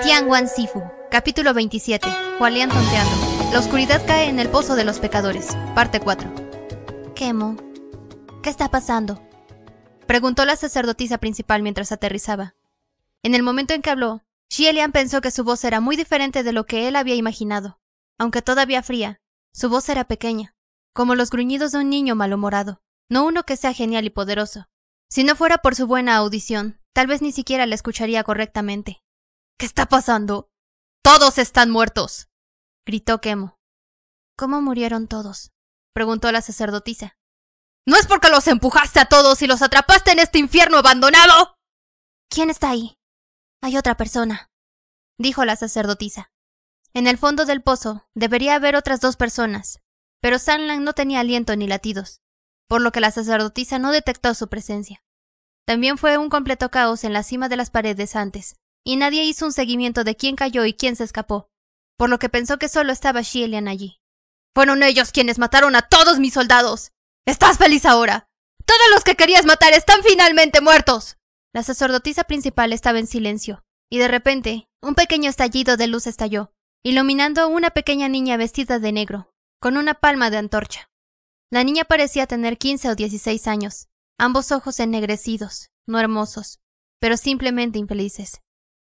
Tianguan Sifu, capítulo 27. Hualian tonteando. La oscuridad cae en el pozo de los pecadores, parte 4. Kemo, ¿qué está pasando? Preguntó la sacerdotisa principal mientras aterrizaba. En el momento en que habló, Xielian pensó que su voz era muy diferente de lo que él había imaginado. Aunque todavía fría, su voz era pequeña, como los gruñidos de un niño malhumorado, no uno que sea genial y poderoso. Si no fuera por su buena audición, tal vez ni siquiera la escucharía correctamente. ¿Qué está pasando? Todos están muertos. gritó Kemo. ¿Cómo murieron todos? preguntó la sacerdotisa. ¿No es porque los empujaste a todos y los atrapaste en este infierno abandonado? ¿Quién está ahí? Hay otra persona, dijo la sacerdotisa. En el fondo del pozo debería haber otras dos personas, pero Sanlan no tenía aliento ni latidos, por lo que la sacerdotisa no detectó su presencia. También fue un completo caos en la cima de las paredes antes, y nadie hizo un seguimiento de quién cayó y quién se escapó, por lo que pensó que solo estaba Shielian allí. Fueron ellos quienes mataron a todos mis soldados. ¿Estás feliz ahora? Todos los que querías matar están finalmente muertos. La sacerdotisa principal estaba en silencio, y de repente, un pequeño estallido de luz estalló, iluminando a una pequeña niña vestida de negro, con una palma de antorcha. La niña parecía tener quince o dieciséis años, ambos ojos ennegrecidos, no hermosos, pero simplemente infelices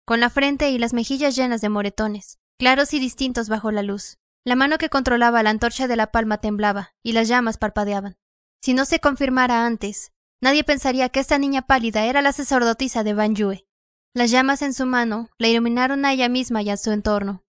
con la frente y las mejillas llenas de moretones, claros y distintos bajo la luz. La mano que controlaba la antorcha de la palma temblaba, y las llamas parpadeaban. Si no se confirmara antes, nadie pensaría que esta niña pálida era la sacerdotisa de Ban Yue. Las llamas en su mano la iluminaron a ella misma y a su entorno.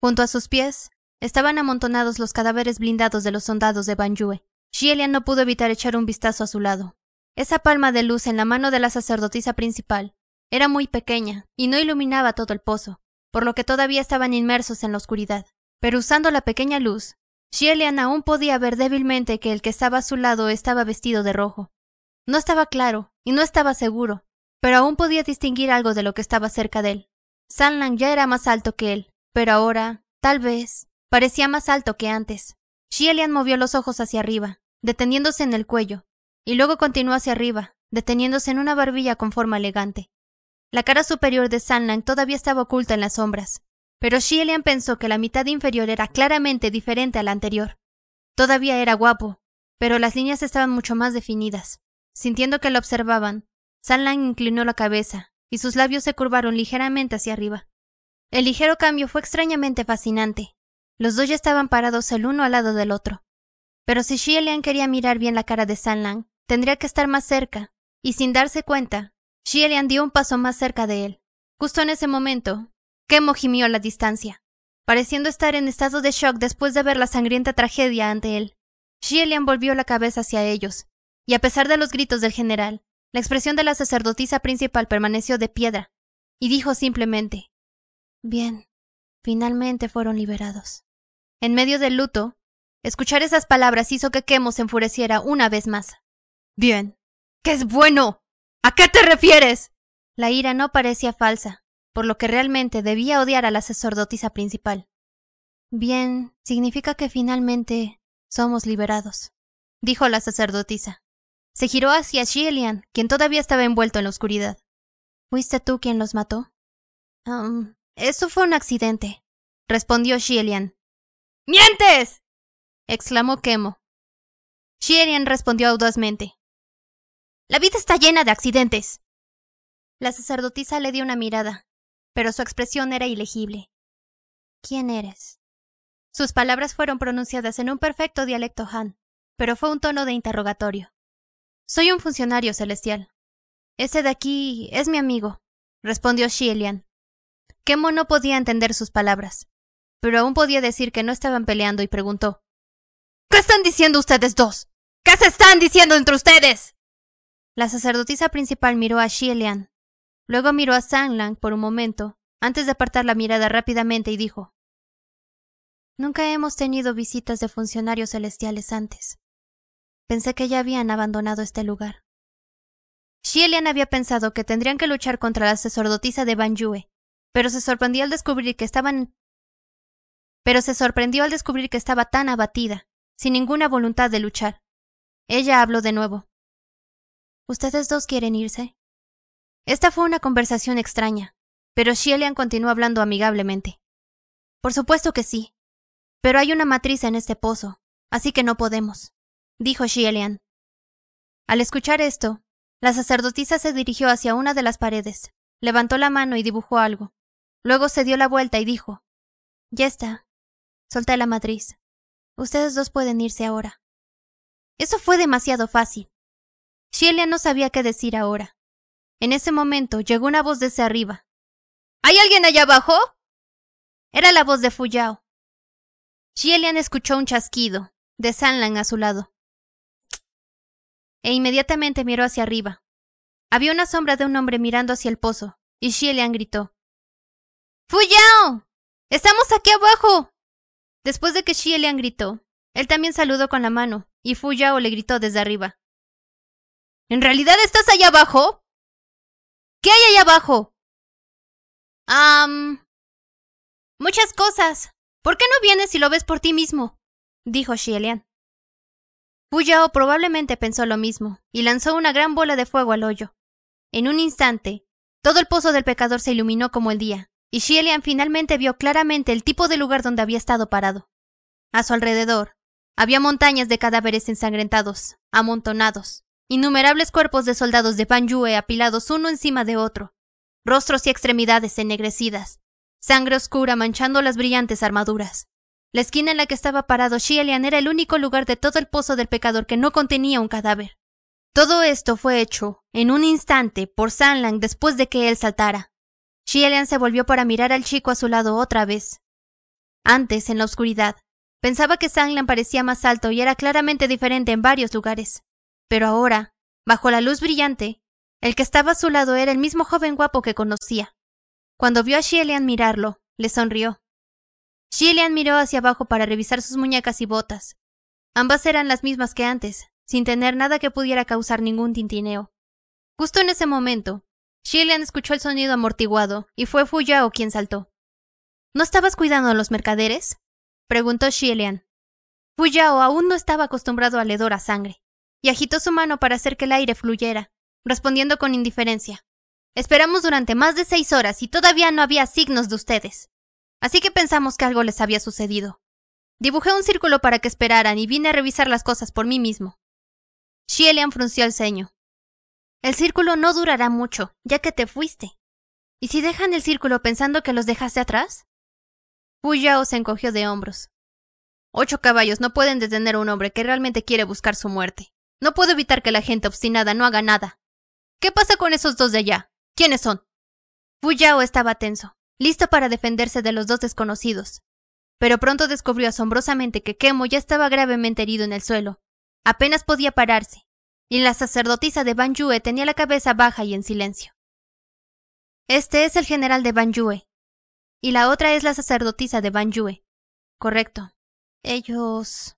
Junto a sus pies estaban amontonados los cadáveres blindados de los soldados de Ban Yue. Xielian no pudo evitar echar un vistazo a su lado. Esa palma de luz en la mano de la sacerdotisa principal era muy pequeña y no iluminaba todo el pozo, por lo que todavía estaban inmersos en la oscuridad. Pero usando la pequeña luz, Shielian aún podía ver débilmente que el que estaba a su lado estaba vestido de rojo. No estaba claro y no estaba seguro, pero aún podía distinguir algo de lo que estaba cerca de él. Sanlang ya era más alto que él, pero ahora, tal vez, parecía más alto que antes. Shielian movió los ojos hacia arriba, deteniéndose en el cuello, y luego continuó hacia arriba, deteniéndose en una barbilla con forma elegante. La cara superior de Sanlang todavía estaba oculta en las sombras, pero Xielian pensó que la mitad inferior era claramente diferente a la anterior. Todavía era guapo, pero las líneas estaban mucho más definidas. Sintiendo que lo observaban, Sanlang inclinó la cabeza, y sus labios se curvaron ligeramente hacia arriba. El ligero cambio fue extrañamente fascinante. Los dos ya estaban parados el uno al lado del otro. Pero si Xielian quería mirar bien la cara de Sanlang, tendría que estar más cerca, y sin darse cuenta, Xielian dio un paso más cerca de él. Justo en ese momento, Kemo gimió a la distancia, pareciendo estar en estado de shock después de ver la sangrienta tragedia ante él. Xielian volvió la cabeza hacia ellos, y a pesar de los gritos del general, la expresión de la sacerdotisa principal permaneció de piedra, y dijo simplemente, Bien, finalmente fueron liberados. En medio del luto, escuchar esas palabras hizo que Kemo se enfureciera una vez más. Bien, ¿qué es bueno? ¿A qué te refieres? La ira no parecía falsa, por lo que realmente debía odiar a la sacerdotisa principal. Bien, significa que finalmente somos liberados, dijo la sacerdotisa. Se giró hacia Shielian, quien todavía estaba envuelto en la oscuridad. ¿Fuiste tú quien los mató? Um, eso fue un accidente, respondió Shielian. ¡Mientes! exclamó Kemo. Shielian respondió audazmente. La vida está llena de accidentes. La sacerdotisa le dio una mirada, pero su expresión era ilegible. ¿Quién eres? Sus palabras fueron pronunciadas en un perfecto dialecto Han, pero fue un tono de interrogatorio. Soy un funcionario celestial. Ese de aquí es mi amigo, respondió Xielian. Kemo no podía entender sus palabras, pero aún podía decir que no estaban peleando y preguntó: ¿Qué están diciendo ustedes dos? ¿Qué se están diciendo entre ustedes? La sacerdotisa principal miró a Xielian. Luego miró a Sanglang por un momento, antes de apartar la mirada rápidamente y dijo: Nunca hemos tenido visitas de funcionarios celestiales antes. Pensé que ya habían abandonado este lugar. Xielian había pensado que tendrían que luchar contra la sacerdotisa de Ban Yue, pero se sorprendió al descubrir que estaban pero se sorprendió al descubrir que estaba tan abatida, sin ninguna voluntad de luchar. Ella habló de nuevo. ¿Ustedes dos quieren irse? Esta fue una conversación extraña, Pero Xielian continuó hablando amigablemente. Por supuesto que sí. Pero hay una matriz en este pozo, así que no podemos, dijo Xielian. Al escuchar esto, la sacerdotisa se dirigió hacia una de las paredes, levantó la mano y dibujó algo. Luego se dio la vuelta y dijo, Ya está. Solté la matriz. Ustedes dos pueden irse ahora. Eso fue demasiado fácil. Xielian no sabía qué decir ahora. En ese momento llegó una voz desde arriba. ¿Hay alguien allá abajo? Era la voz de Fuyao. Xielian escuchó un chasquido, de Sanlan a su lado. E inmediatamente miró hacia arriba. Había una sombra de un hombre mirando hacia el pozo, y Xielian gritó. ¡Fuyao! ¡Estamos aquí abajo! Después de que Xielian gritó, él también saludó con la mano, y Fuyao le gritó desde arriba. ¿En realidad estás allá abajo? ¿Qué hay allá abajo? Ah... muchas cosas. ¿Por qué no vienes y lo ves por ti mismo? dijo Xielian. Fuyao probablemente pensó lo mismo, y lanzó una gran bola de fuego al hoyo. En un instante, todo el pozo del pecador se iluminó como el día, y Xielian finalmente vio claramente el tipo de lugar donde había estado parado. A su alrededor, había montañas de cadáveres ensangrentados, amontonados, innumerables cuerpos de soldados de Yue apilados uno encima de otro, rostros y extremidades ennegrecidas, sangre oscura manchando las brillantes armaduras. La esquina en la que estaba parado Xielian era el único lugar de todo el pozo del pecador que no contenía un cadáver. Todo esto fue hecho, en un instante, por Sanlang después de que él saltara. Xielian se volvió para mirar al chico a su lado otra vez. Antes, en la oscuridad, pensaba que Sanlang parecía más alto y era claramente diferente en varios lugares. Pero ahora, bajo la luz brillante, el que estaba a su lado era el mismo joven guapo que conocía. Cuando vio a Xielian mirarlo, le sonrió. Xielian miró hacia abajo para revisar sus muñecas y botas. Ambas eran las mismas que antes, sin tener nada que pudiera causar ningún tintineo. Justo en ese momento, Xielian escuchó el sonido amortiguado y fue Fuyao quien saltó. ¿No estabas cuidando a los mercaderes? preguntó Xielian. Fuyao aún no estaba acostumbrado al hedor a sangre, y agitó su mano para hacer que el aire fluyera, respondiendo con indiferencia. Esperamos durante más de seis horas y todavía no había signos de ustedes. Así que pensamos que algo les había sucedido. Dibujé un círculo para que esperaran y vine a revisar las cosas por mí mismo. Xielian frunció el ceño. El círculo no durará mucho, ya que te fuiste. ¿Y si dejan el círculo pensando que los dejaste atrás? Yao se encogió de hombros. Ocho caballos no pueden detener a un hombre que realmente quiere buscar su muerte. No puedo evitar que la gente obstinada no haga nada. ¿Qué pasa con esos dos de allá? ¿Quiénes son? Yao estaba tenso, listo para defenderse de los dos desconocidos. Pero pronto descubrió asombrosamente que Kemo ya estaba gravemente herido en el suelo. Apenas podía pararse, y la sacerdotisa de Yue tenía la cabeza baja y en silencio. Este es el general de Yue, y la otra es la sacerdotisa de Yue. Correcto. Ellos...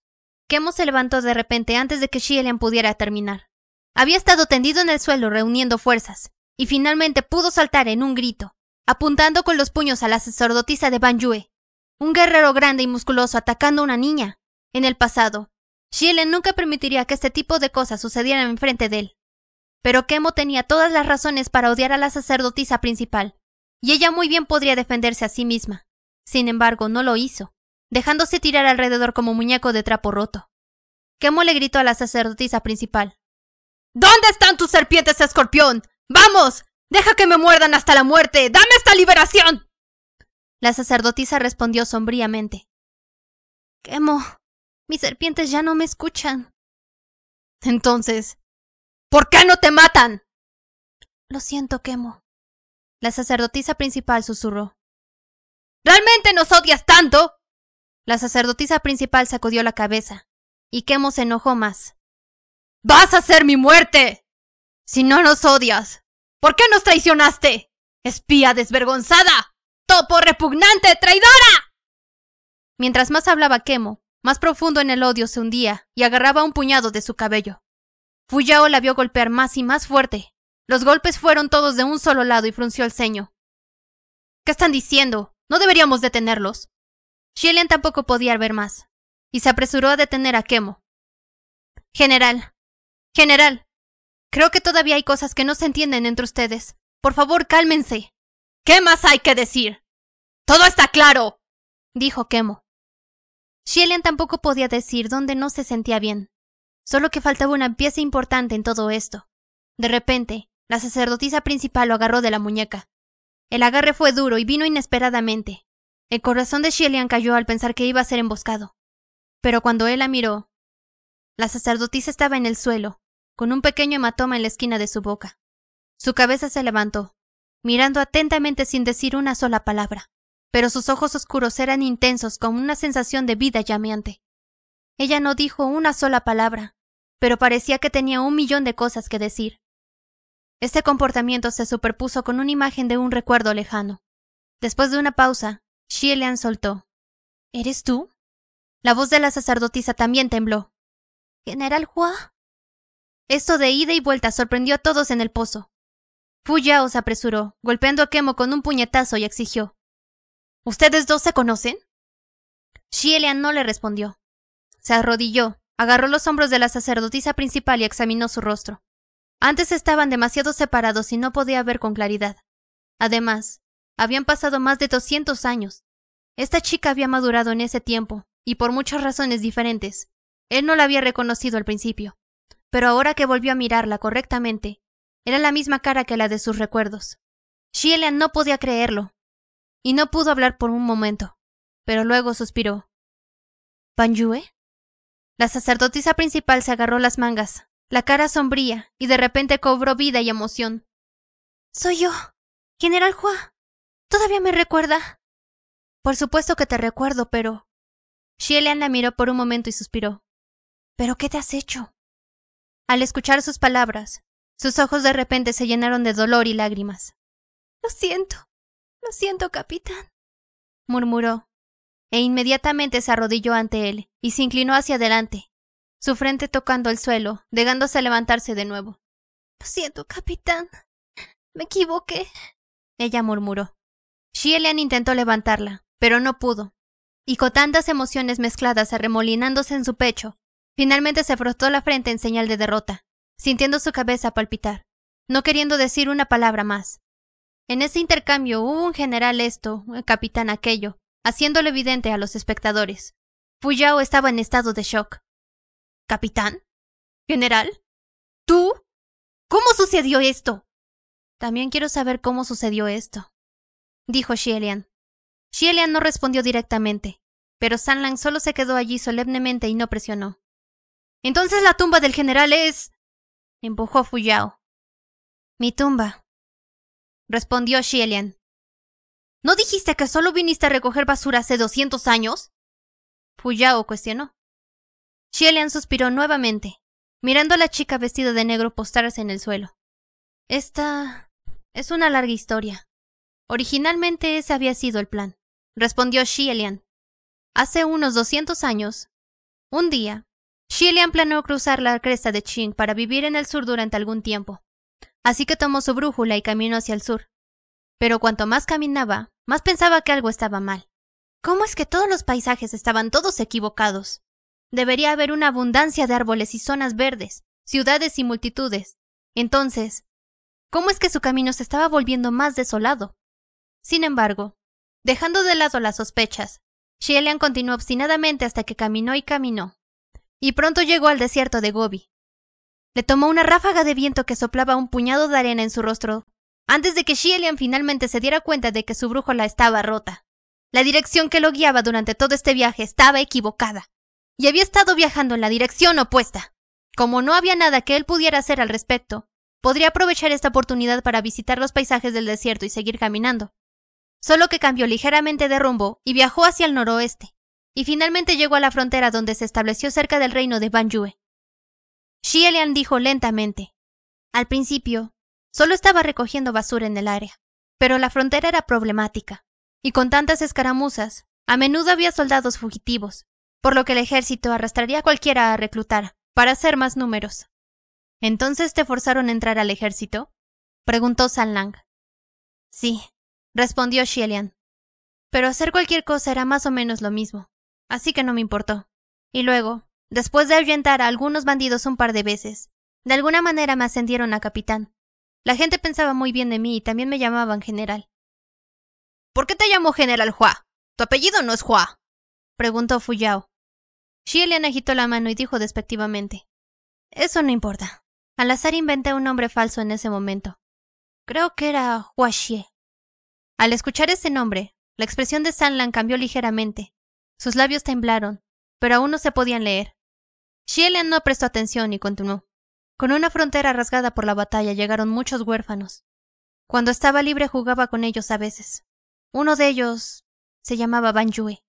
Kemo se levantó de repente antes de que Xielian pudiera terminar. Había estado tendido en el suelo reuniendo fuerzas, y finalmente pudo saltar en un grito, apuntando con los puños a la sacerdotisa de Yue. Un guerrero grande y musculoso atacando a una niña. En el pasado, Xielian nunca permitiría que este tipo de cosas sucedieran enfrente de él. Pero Kemo tenía todas las razones para odiar a la sacerdotisa principal, y ella muy bien podría defenderse a sí misma. Sin embargo, no lo hizo dejándose tirar alrededor como muñeco de trapo roto. Kemo le gritó a la sacerdotisa principal. ¿Dónde están tus serpientes, escorpión? ¡Vamos! ¡Deja que me muerdan hasta la muerte! ¡Dame esta liberación! La sacerdotisa respondió sombríamente. Kemo, mis serpientes ya no me escuchan. Entonces, ¿por qué no te matan? Lo siento, Kemo. La sacerdotisa principal susurró. ¿Realmente nos odias tanto? La sacerdotisa principal sacudió la cabeza, y Kemo se enojó más. ¡Vas a ser mi muerte! Si no nos odias, ¿por qué nos traicionaste? ¡Espía desvergonzada! ¡Topo repugnante, traidora! Mientras más hablaba Kemo, más profundo en el odio se hundía y agarraba un puñado de su cabello. Fuyao la vio golpear más y más fuerte. Los golpes fueron todos de un solo lado y frunció el ceño. ¿Qué están diciendo? ¿No deberíamos detenerlos? Xielian tampoco podía ver más, y se apresuró a detener a Kemo. General, general, creo que todavía hay cosas que no se entienden entre ustedes. Por favor, cálmense. ¿Qué más hay que decir? Todo está claro, dijo Kemo. Shielian tampoco podía decir dónde no se sentía bien, solo que faltaba una pieza importante en todo esto. De repente, la sacerdotisa principal lo agarró de la muñeca. El agarre fue duro y vino inesperadamente. El corazón de Shielian cayó al pensar que iba a ser emboscado. Pero cuando él la miró, la sacerdotisa estaba en el suelo, con un pequeño hematoma en la esquina de su boca. Su cabeza se levantó, mirando atentamente sin decir una sola palabra, pero sus ojos oscuros eran intensos con una sensación de vida llameante. Ella no dijo una sola palabra, pero parecía que tenía un millón de cosas que decir. Este comportamiento se superpuso con una imagen de un recuerdo lejano. Después de una pausa, Shielian soltó. ¿Eres tú? La voz de la sacerdotisa también tembló. ¿General Hua? Esto de ida y vuelta sorprendió a todos en el pozo. Fu Yao se apresuró, golpeando a Kemo con un puñetazo y exigió. ¿Ustedes dos se conocen? Shielian no le respondió. Se arrodilló, agarró los hombros de la sacerdotisa principal y examinó su rostro. Antes estaban demasiado separados y no podía ver con claridad. Además, habían pasado más de 200 años. Esta chica había madurado en ese tiempo, y por muchas razones diferentes. Él no la había reconocido al principio, pero ahora que volvió a mirarla correctamente, era la misma cara que la de sus recuerdos. Shielian no podía creerlo, y no pudo hablar por un momento, pero luego suspiró. ¿Panyue? La sacerdotisa principal se agarró las mangas, la cara sombría, y de repente cobró vida y emoción. Soy yo, General Hua. ¿Todavía me recuerda? Por supuesto que te recuerdo, pero... Shielian la miró por un momento y suspiró. ¿Pero qué te has hecho? Al escuchar sus palabras, sus ojos de repente se llenaron de dolor y lágrimas. Lo siento, lo siento, capitán, murmuró, e inmediatamente se arrodilló ante él y se inclinó hacia adelante, su frente tocando el suelo, negándose a levantarse de nuevo. Lo siento, capitán. Me equivoqué. Ella murmuró. Shielian intentó levantarla, pero no pudo. Y con tantas emociones mezcladas arremolinándose en su pecho, finalmente se frotó la frente en señal de derrota, sintiendo su cabeza palpitar, no queriendo decir una palabra más. En ese intercambio hubo un general esto, capitán aquello, haciéndolo evidente a los espectadores. Fuyao estaba en estado de shock. ¿Capitán? ¿General? ¿Tú? ¿Cómo sucedió esto? También quiero saber cómo sucedió esto, dijo Shielian. Shielian no respondió directamente, pero Sanlang solo se quedó allí solemnemente y no presionó. Entonces la tumba del general es. empujó Fuyao. Mi tumba, respondió Shielian. ¿No dijiste que solo viniste a recoger basura hace doscientos años? Fuyao cuestionó. Shielian suspiró nuevamente, mirando a la chica vestida de negro postrarse en el suelo. Esta es una larga historia. Originalmente ese había sido el plan, respondió Shielian. Hace unos doscientos años, un día, Shielian planeó cruzar la cresta de Qing para vivir en el sur durante algún tiempo. Así que tomó su brújula y caminó hacia el sur. Pero cuanto más caminaba, más pensaba que algo estaba mal. ¿Cómo es que todos los paisajes estaban todos equivocados? Debería haber una abundancia de árboles y zonas verdes, ciudades y multitudes. Entonces, ¿cómo es que su camino se estaba volviendo más desolado? Sin embargo, dejando de lado las sospechas, Shielian continuó obstinadamente hasta que caminó y caminó, y pronto llegó al desierto de Gobi. Le tomó una ráfaga de viento que soplaba un puñado de arena en su rostro, antes de que Shielian finalmente se diera cuenta de que su brújula estaba rota. La dirección que lo guiaba durante todo este viaje estaba equivocada y había estado viajando en la dirección opuesta. Como no había nada que él pudiera hacer al respecto, podría aprovechar esta oportunidad para visitar los paisajes del desierto y seguir caminando. Solo que cambió ligeramente de rumbo y viajó hacia el noroeste, y finalmente llegó a la frontera donde se estableció cerca del reino de Banjue. Xielian dijo lentamente. Al principio, solo estaba recogiendo basura en el área, pero la frontera era problemática, y con tantas escaramuzas, a menudo había soldados fugitivos, por lo que el ejército arrastraría a cualquiera a reclutar, para hacer más números. ¿Entonces te forzaron a entrar al ejército? preguntó San Lang. Sí, respondió Xielian. Pero hacer cualquier cosa era más o menos lo mismo, así que no me importó. Y luego, después de ahuyentar a algunos bandidos un par de veces, de alguna manera me ascendieron a capitán. La gente pensaba muy bien de mí y también me llamaban general. ¿Por qué te llamo General Hua? Tu apellido no es Hua. Preguntó Fuyao. Xielian agitó la mano y dijo despectivamente. Eso no importa. Al azar inventé un nombre falso en ese momento. Creo que era Hua Xie. Al escuchar ese nombre, la expresión de Sanlan cambió ligeramente. Sus labios temblaron, pero aún no se podían leer. Xielian no prestó atención y continuó. Con una frontera rasgada por la batalla llegaron muchos huérfanos. Cuando estaba libre jugaba con ellos a veces. Uno de ellos se llamaba Ban Yue.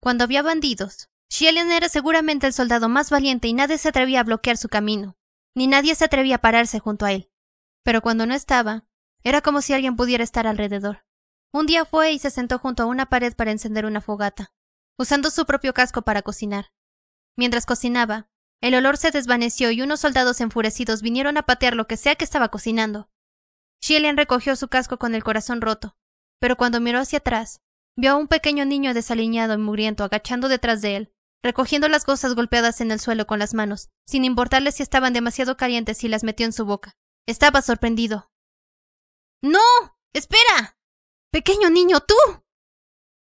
Cuando había bandidos, Xielian era seguramente el soldado más valiente y nadie se atrevía a bloquear su camino, ni nadie se atrevía a pararse junto a él. Pero cuando no estaba, era como si alguien pudiera estar alrededor. Un día fue y se sentó junto a una pared para encender una fogata, usando su propio casco para cocinar. Mientras cocinaba, el olor se desvaneció y unos soldados enfurecidos vinieron a patear lo que sea que estaba cocinando. Shillian recogió su casco con el corazón roto, pero cuando miró hacia atrás, vio a un pequeño niño desaliñado y mugriento agachando detrás de él, recogiendo las gozas golpeadas en el suelo con las manos, sin importarle si estaban demasiado calientes y las metió en su boca. Estaba sorprendido. ¡No! ¡Espera! Pequeño niño, tú.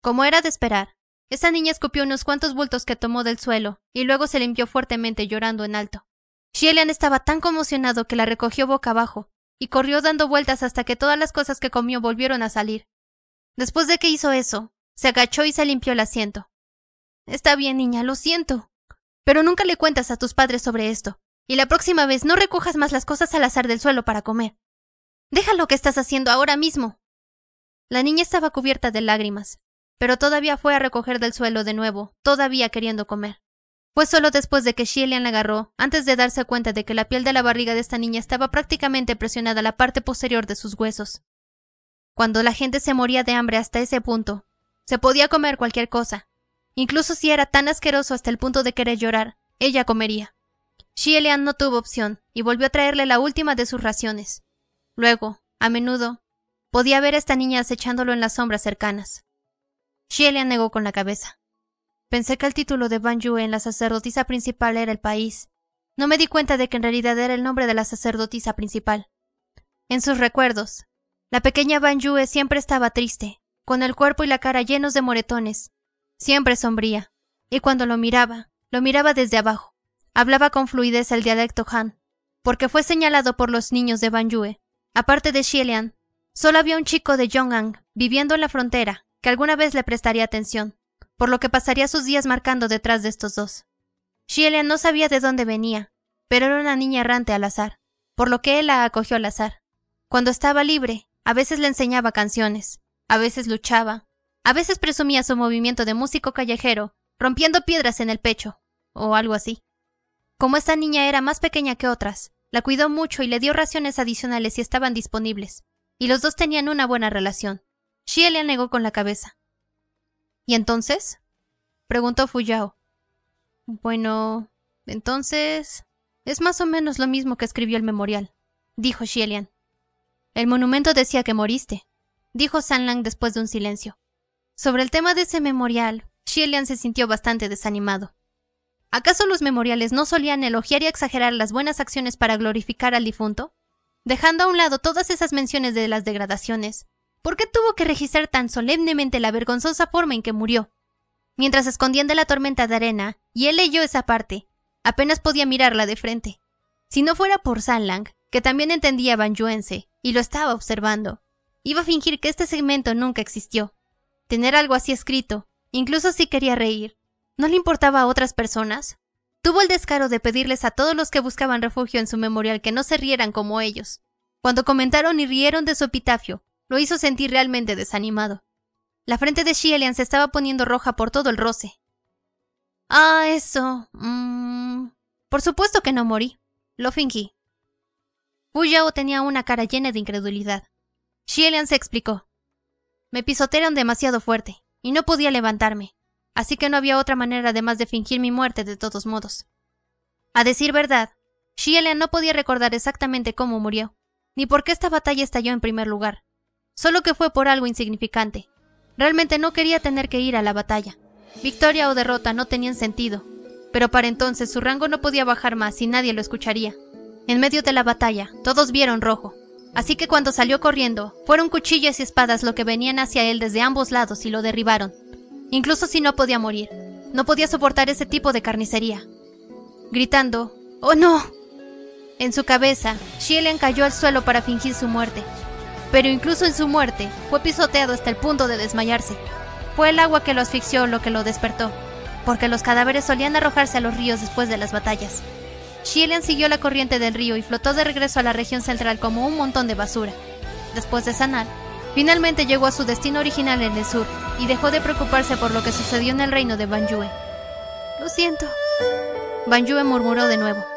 Como era de esperar, esa niña escupió unos cuantos bultos que tomó del suelo y luego se limpió fuertemente llorando en alto. Shielian estaba tan conmocionado que la recogió boca abajo y corrió dando vueltas hasta que todas las cosas que comió volvieron a salir. Después de que hizo eso, se agachó y se limpió el asiento. Está bien, niña, lo siento. Pero nunca le cuentas a tus padres sobre esto, y la próxima vez no recojas más las cosas al azar del suelo para comer. Deja lo que estás haciendo ahora mismo. La niña estaba cubierta de lágrimas, pero todavía fue a recoger del suelo de nuevo, todavía queriendo comer. Fue solo después de que Shillian la agarró, antes de darse cuenta de que la piel de la barriga de esta niña estaba prácticamente presionada a la parte posterior de sus huesos. Cuando la gente se moría de hambre hasta ese punto, se podía comer cualquier cosa. Incluso si era tan asqueroso hasta el punto de querer llorar, ella comería. Shillian no tuvo opción y volvió a traerle la última de sus raciones. Luego, a menudo, Podía ver a esta niña acechándolo en las sombras cercanas. Shielia negó con la cabeza. Pensé que el título de Ban Yue en la sacerdotisa principal era el país. No me di cuenta de que en realidad era el nombre de la sacerdotisa principal. En sus recuerdos, la pequeña Ban Yue siempre estaba triste, con el cuerpo y la cara llenos de moretones, siempre sombría, y cuando lo miraba, lo miraba desde abajo. Hablaba con fluidez el dialecto Han, porque fue señalado por los niños de Ban Yue, aparte de Xielian, Solo había un chico de Yongang viviendo en la frontera que alguna vez le prestaría atención, por lo que pasaría sus días marcando detrás de estos dos. Xielian no sabía de dónde venía, pero era una niña errante al azar, por lo que él la acogió al azar. Cuando estaba libre, a veces le enseñaba canciones, a veces luchaba, a veces presumía su movimiento de músico callejero, rompiendo piedras en el pecho, o algo así. Como esta niña era más pequeña que otras, la cuidó mucho y le dio raciones adicionales si estaban disponibles, y los dos tenían una buena relación. Xie negó con la cabeza. ¿Y entonces? preguntó Fuyao. Bueno, entonces... Es más o menos lo mismo que escribió el memorial, dijo Xielian. El monumento decía que moriste, dijo Sanlang después de un silencio. Sobre el tema de ese memorial, Xielian se sintió bastante desanimado. ¿Acaso los memoriales no solían elogiar y exagerar las buenas acciones para glorificar al difunto? Dejando a un lado todas esas menciones de las degradaciones, ¿por qué tuvo que registrar tan solemnemente la vergonzosa forma en que murió? Mientras se escondían de la tormenta de arena, y él leyó esa parte, apenas podía mirarla de frente. Si no fuera por Sanlang, que también entendía banjuense, y lo estaba observando, iba a fingir que este segmento nunca existió. Tener algo así escrito, incluso si quería reír, ¿no le importaba a otras personas? Tuvo el descaro de pedirles a todos los que buscaban refugio en su memorial que no se rieran como ellos. Cuando comentaron y rieron de su epitafio, lo hizo sentir realmente desanimado. La frente de Shielian se estaba poniendo roja por todo el roce. Ah, eso. Mmm... Por supuesto que no morí. Lo fingí. Wu Yao tenía una cara llena de incredulidad. Shielian se explicó. Me pisotearon demasiado fuerte, y no podía levantarme así que no había otra manera además de fingir mi muerte de todos modos. A decir verdad, Xielian no podía recordar exactamente cómo murió, ni por qué esta batalla estalló en primer lugar, solo que fue por algo insignificante. Realmente no quería tener que ir a la batalla. Victoria o derrota no tenían sentido, pero para entonces su rango no podía bajar más y nadie lo escucharía. En medio de la batalla, todos vieron rojo. Así que cuando salió corriendo, fueron cuchillas y espadas lo que venían hacia él desde ambos lados y lo derribaron. Incluso si no podía morir, no podía soportar ese tipo de carnicería. Gritando, ¡Oh no! En su cabeza, Shielen cayó al suelo para fingir su muerte. Pero incluso en su muerte, fue pisoteado hasta el punto de desmayarse. Fue el agua que lo asfixió lo que lo despertó, porque los cadáveres solían arrojarse a los ríos después de las batallas. Shielen siguió la corriente del río y flotó de regreso a la región central como un montón de basura. Después de sanar, finalmente llegó a su destino original en el sur y dejó de preocuparse por lo que sucedió en el reino de Banjue. Lo siento. Banjue murmuró de nuevo.